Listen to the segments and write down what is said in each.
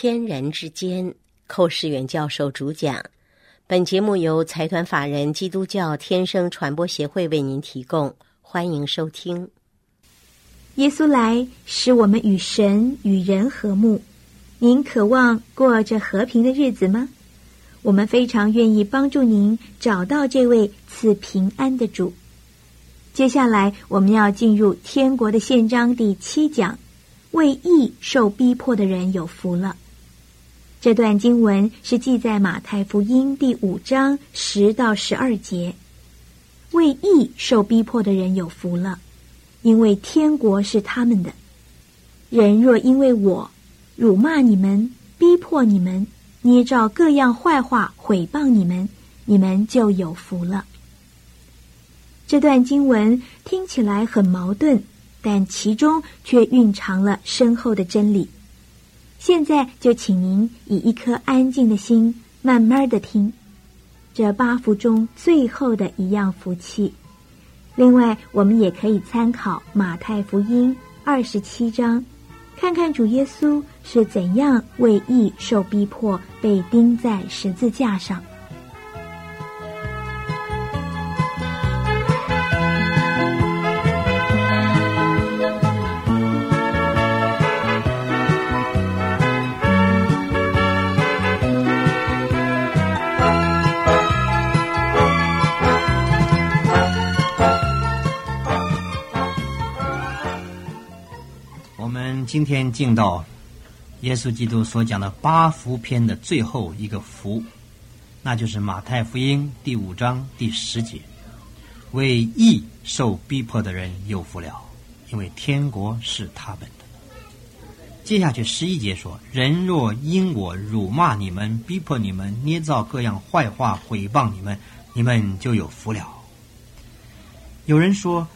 天人之间，寇世远教授主讲。本节目由财团法人基督教天生传播协会为您提供，欢迎收听。耶稣来使我们与神与人和睦。您渴望过着和平的日子吗？我们非常愿意帮助您找到这位赐平安的主。接下来，我们要进入天国的宪章第七讲。为义受逼迫的人有福了。这段经文是记在马太福音第五章十到十二节。为义受逼迫的人有福了，因为天国是他们的。人若因为我辱骂你们、逼迫你们、捏造各样坏话毁谤你们，你们就有福了。这段经文听起来很矛盾。但其中却蕴藏了深厚的真理。现在就请您以一颗安静的心，慢慢的听这八福中最后的一样福气。另外，我们也可以参考马太福音二十七章，看看主耶稣是怎样为义受逼迫，被钉在十字架上。今天进到耶稣基督所讲的八福篇的最后一个福，那就是马太福音第五章第十节：“为义受逼迫的人有福了，因为天国是他们的。”接下去十一节说：“人若因我辱骂你们、逼迫你们、捏造各样坏话毁谤你们，你们就有福了。”有人说，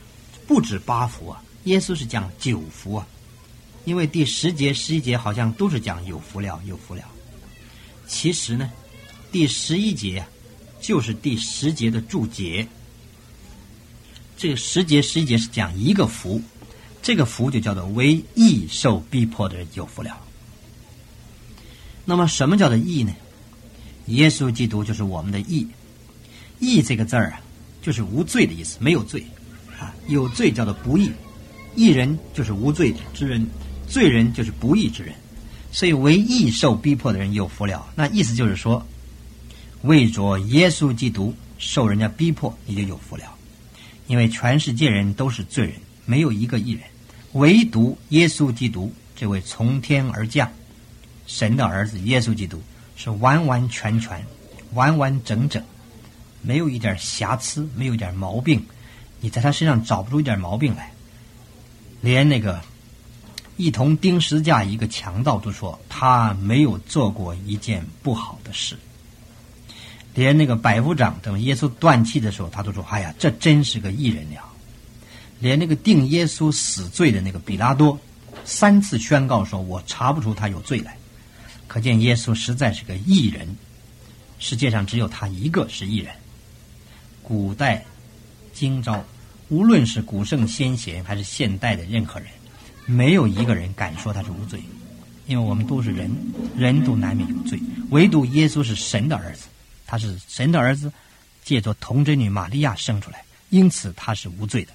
不止八福啊，耶稣是讲九福啊。因为第十节、十一节好像都是讲有福了、有福了。其实呢，第十一节就是第十节的注解。这个十节、十一节是讲一个福，这个福就叫做为义受逼迫的人有福了。那么，什么叫做义呢？耶稣基督就是我们的义。义这个字儿啊，就是无罪的意思，没有罪啊。有罪叫做不义，义人就是无罪之人。罪人就是不义之人，所以为义受逼迫的人有福了。那意思就是说，为着耶稣基督受人家逼迫，你就有福了。因为全世界人都是罪人，没有一个义人，唯独耶稣基督这位从天而降神的儿子耶稣基督是完完全全、完完整整，没有一点瑕疵，没有一点毛病，你在他身上找不出一点毛病来，连那个。一同钉十字架一个强盗都说他没有做过一件不好的事，连那个百夫长等耶稣断气的时候，他都说：“哎呀，这真是个异人了。”连那个定耶稣死罪的那个比拉多，三次宣告说：“我查不出他有罪来。”可见耶稣实在是个异人，世界上只有他一个是异人。古代今朝，无论是古圣先贤还是现代的任何人。没有一个人敢说他是无罪，因为我们都是人，人都难免有罪。唯独耶稣是神的儿子，他是神的儿子，借着童贞女玛利亚生出来，因此他是无罪的。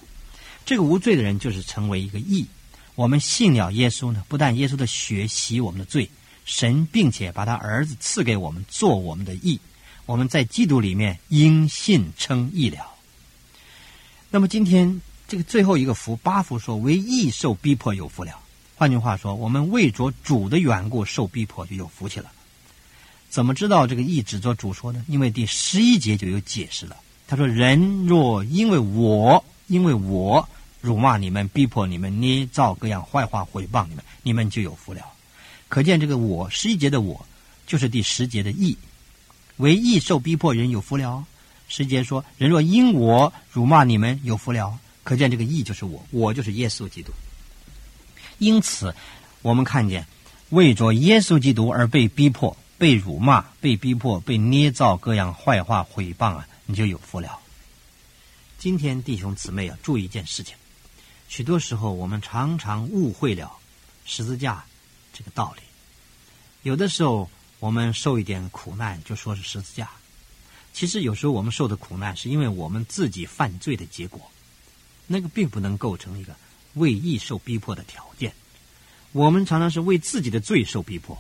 这个无罪的人就是成为一个义。我们信了耶稣呢，不但耶稣的血洗我们的罪，神并且把他儿子赐给我们做我们的义。我们在基督里面因信称义了。那么今天。这个最后一个福八福说为义受逼迫有福了。换句话说，我们为着主的缘故受逼迫就有福气了。怎么知道这个义指着主说呢？因为第十一节就有解释了。他说：“人若因为我因为我辱骂你们、逼迫你们、捏造各样坏话毁谤你们，你们就有福了。”可见这个我十一节的我就是第十节的义，为义受逼迫人有福了。十节说：“人若因我辱骂你们有福了。”可见这个义就是我，我就是耶稣基督。因此，我们看见为着耶稣基督而被逼迫、被辱骂、被逼迫、被捏造各样坏话毁谤啊，你就有福了。今天弟兄姊妹啊，注意一件事情：许多时候我们常常误会了十字架这个道理。有的时候我们受一点苦难，就说是十字架。其实有时候我们受的苦难，是因为我们自己犯罪的结果，那个并不能构成一个为义受逼迫的条件。我们常常是为自己的罪受逼迫，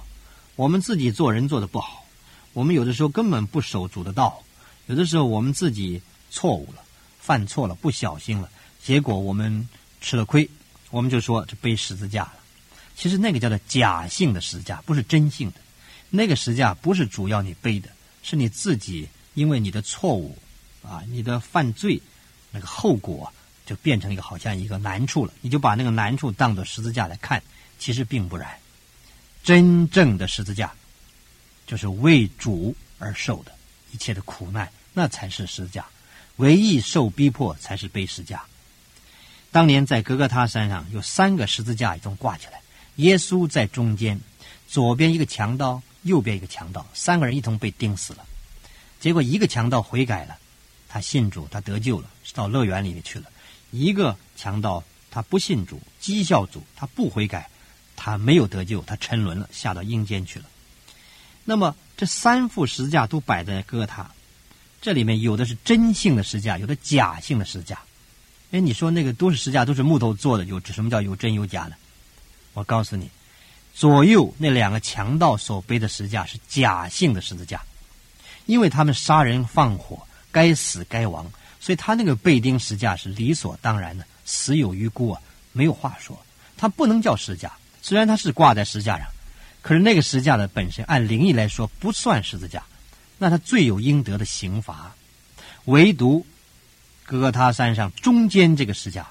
我们自己做人做的不好，我们有的时候根本不守主的道，有的时候我们自己错误了，犯错了，不小心了，结果我们吃了亏，我们就说这背十字架了。其实那个叫做假性的十字架，不是真性的。那个十字架不是主要你背的，是你自己。因为你的错误，啊，你的犯罪，那个后果就变成一个好像一个难处了。你就把那个难处当做十字架来看，其实并不然。真正的十字架，就是为主而受的一切的苦难，那才是十字架。唯一受逼迫才是背十字架。当年在格格他山上有三个十字架一种挂起来，耶稣在中间，左边一个强盗，右边一个强盗，三个人一同被钉死了。结果一个强盗悔改了，他信主，他得救了，到乐园里面去了。一个强盗他不信主，讥笑主，他不悔改，他没有得救，他沉沦了，下到阴间去了。那么这三副十字架都摆在哥塔，这里面有的是真性的十字架，有的假性的十字架。哎，你说那个都是十字架，都是木头做的，有什么叫有真有假呢？我告诉你，左右那两个强盗所背的十字架是假性的十字架。因为他们杀人放火，该死该亡，所以他那个被钉十架是理所当然的，死有余辜啊，没有话说。他不能叫十架，虽然他是挂在十架上，可是那个十架的本身按灵异来说不算十字架，那他罪有应得的刑罚。唯独哥他山上中间这个十架，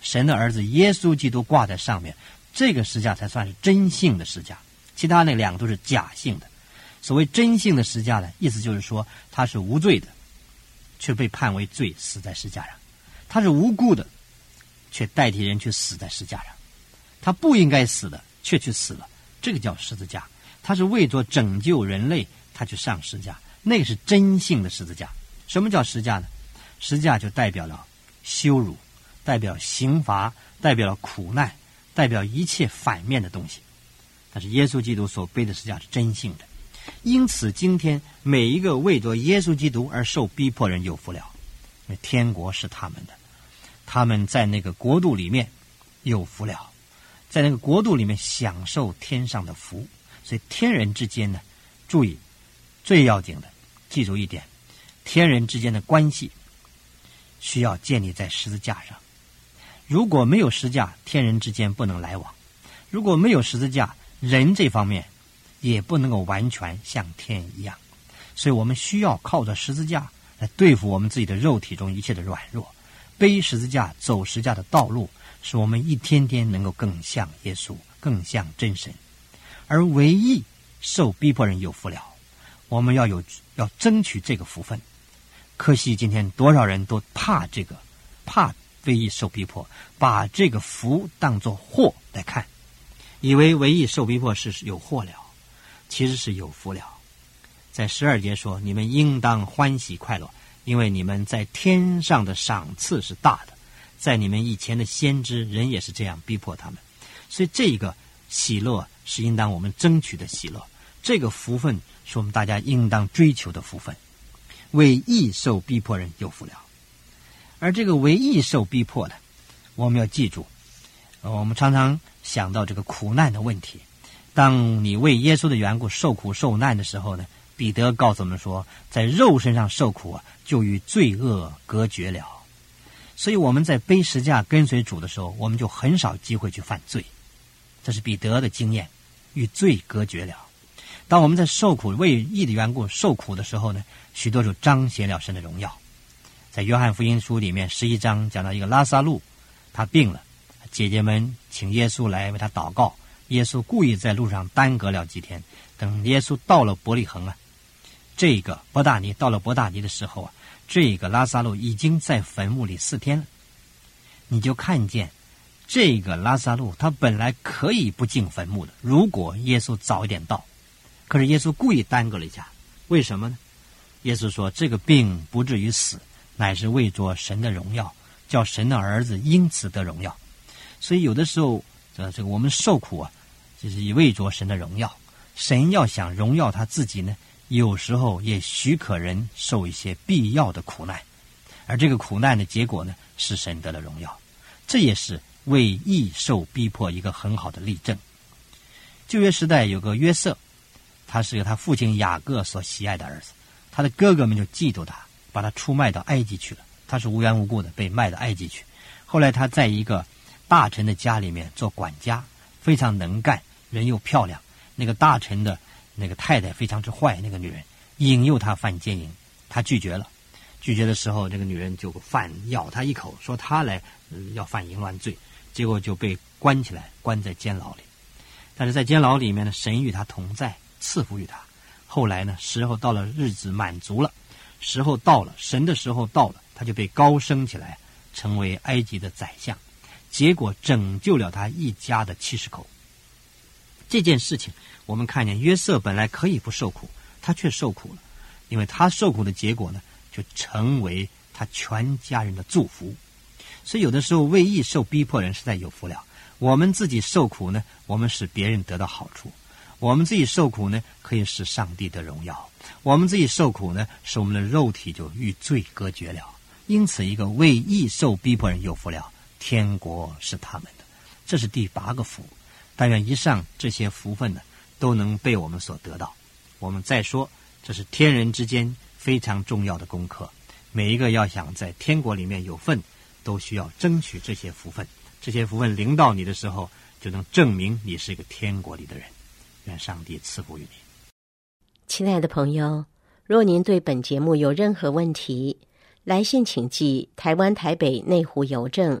神的儿子耶稣基督挂在上面，这个十架才算是真性的十架，其他那两个都是假性的。所谓真性的十架呢，意思就是说他是无罪的，却被判为罪死在石架上；他是无辜的，却代替人去死在石架上；他不应该死的，却去死了，这个叫十字架。他是为着拯救人类，他去上十字架，那个是真性的十字架。什么叫十字架呢？十字架就代表了羞辱，代表刑罚，代表了苦难，代表一切反面的东西。但是耶稣基督所背的十字架是真性的。因此，今天每一个为着耶稣基督而受逼迫人有福了，天国是他们的，他们在那个国度里面有福了，在那个国度里面享受天上的福。所以，天人之间呢，注意最要紧的，记住一点：天人之间的关系需要建立在十字架上。如果没有十字架，天人之间不能来往；如果没有十字架，人这方面。也不能够完全像天一样，所以我们需要靠着十字架来对付我们自己的肉体中一切的软弱，背十字架走十字架的道路，使我们一天天能够更像耶稣，更像真神。而唯一受逼迫人有福了，我们要有要争取这个福分。可惜今天多少人都怕这个，怕唯一受逼迫，把这个福当作祸来看，以为唯一受逼迫是有祸了。其实是有福了，在十二节说：“你们应当欢喜快乐，因为你们在天上的赏赐是大的。在你们以前的先知人也是这样逼迫他们，所以这个喜乐是应当我们争取的喜乐。这个福分是我们大家应当追求的福分。为义受逼迫人有福了，而这个为义受逼迫的，我们要记住，我们常常想到这个苦难的问题。”当你为耶稣的缘故受苦受难的时候呢，彼得告诉我们说，在肉身上受苦啊，就与罪恶隔绝了。所以我们在背十架跟随主的时候，我们就很少机会去犯罪。这是彼得的经验，与罪隔绝了。当我们在受苦为义的缘故受苦的时候呢，许多就彰显了神的荣耀。在约翰福音书里面十一章讲到一个拉萨路，他病了，姐姐们请耶稣来为他祷告。耶稣故意在路上耽搁了几天，等耶稣到了伯利恒啊，这个伯大尼到了伯大尼的时候啊，这个拉萨路已经在坟墓里四天了。你就看见这个拉萨路，他本来可以不进坟墓的，如果耶稣早一点到，可是耶稣故意耽搁了一下，为什么呢？耶稣说这个病不至于死，乃是为着神的荣耀，叫神的儿子因此得荣耀。所以有的时候，这这个我们受苦啊。就是以为着神的荣耀，神要想荣耀他自己呢，有时候也许可人受一些必要的苦难，而这个苦难的结果呢，是神得了荣耀。这也是为义受逼迫一个很好的例证。旧约时代有个约瑟，他是由他父亲雅各所喜爱的儿子，他的哥哥们就嫉妒他，把他出卖到埃及去了。他是无缘无故的被卖到埃及去。后来他在一个大臣的家里面做管家，非常能干，人又漂亮。那个大臣的那个太太非常之坏，那个女人引诱他犯奸淫，他拒绝了。拒绝的时候，这个女人就犯咬他一口，说他来要犯淫乱罪，结果就被关起来，关在监牢里。但是在监牢里面呢，神与他同在，赐福于他。后来呢，时候到了，日子满足了，时候到了，神的时候到了，他就被高升起来，成为埃及的宰相，结果拯救了他一家的七十口。这件事情，我们看见约瑟本来可以不受苦，他却受苦了，因为他受苦的结果呢，就成为他全家人的祝福。所以有的时候为义受逼迫人实在有福了。我们自己受苦呢，我们使别人得到好处；我们自己受苦呢，可以使上帝的荣耀；我们自己受苦呢，使我们的肉体就与罪隔绝了。因此，一个为义受逼迫人有福了，天国是他们的。这是第八个福。但愿以上这些福分呢，都能被我们所得到。我们再说，这是天人之间非常重要的功课。每一个要想在天国里面有份，都需要争取这些福分。这些福分临到你的时候，就能证明你是一个天国里的人。愿上帝赐福于你，亲爱的朋友。若您对本节目有任何问题，来信请寄台湾台北内湖邮政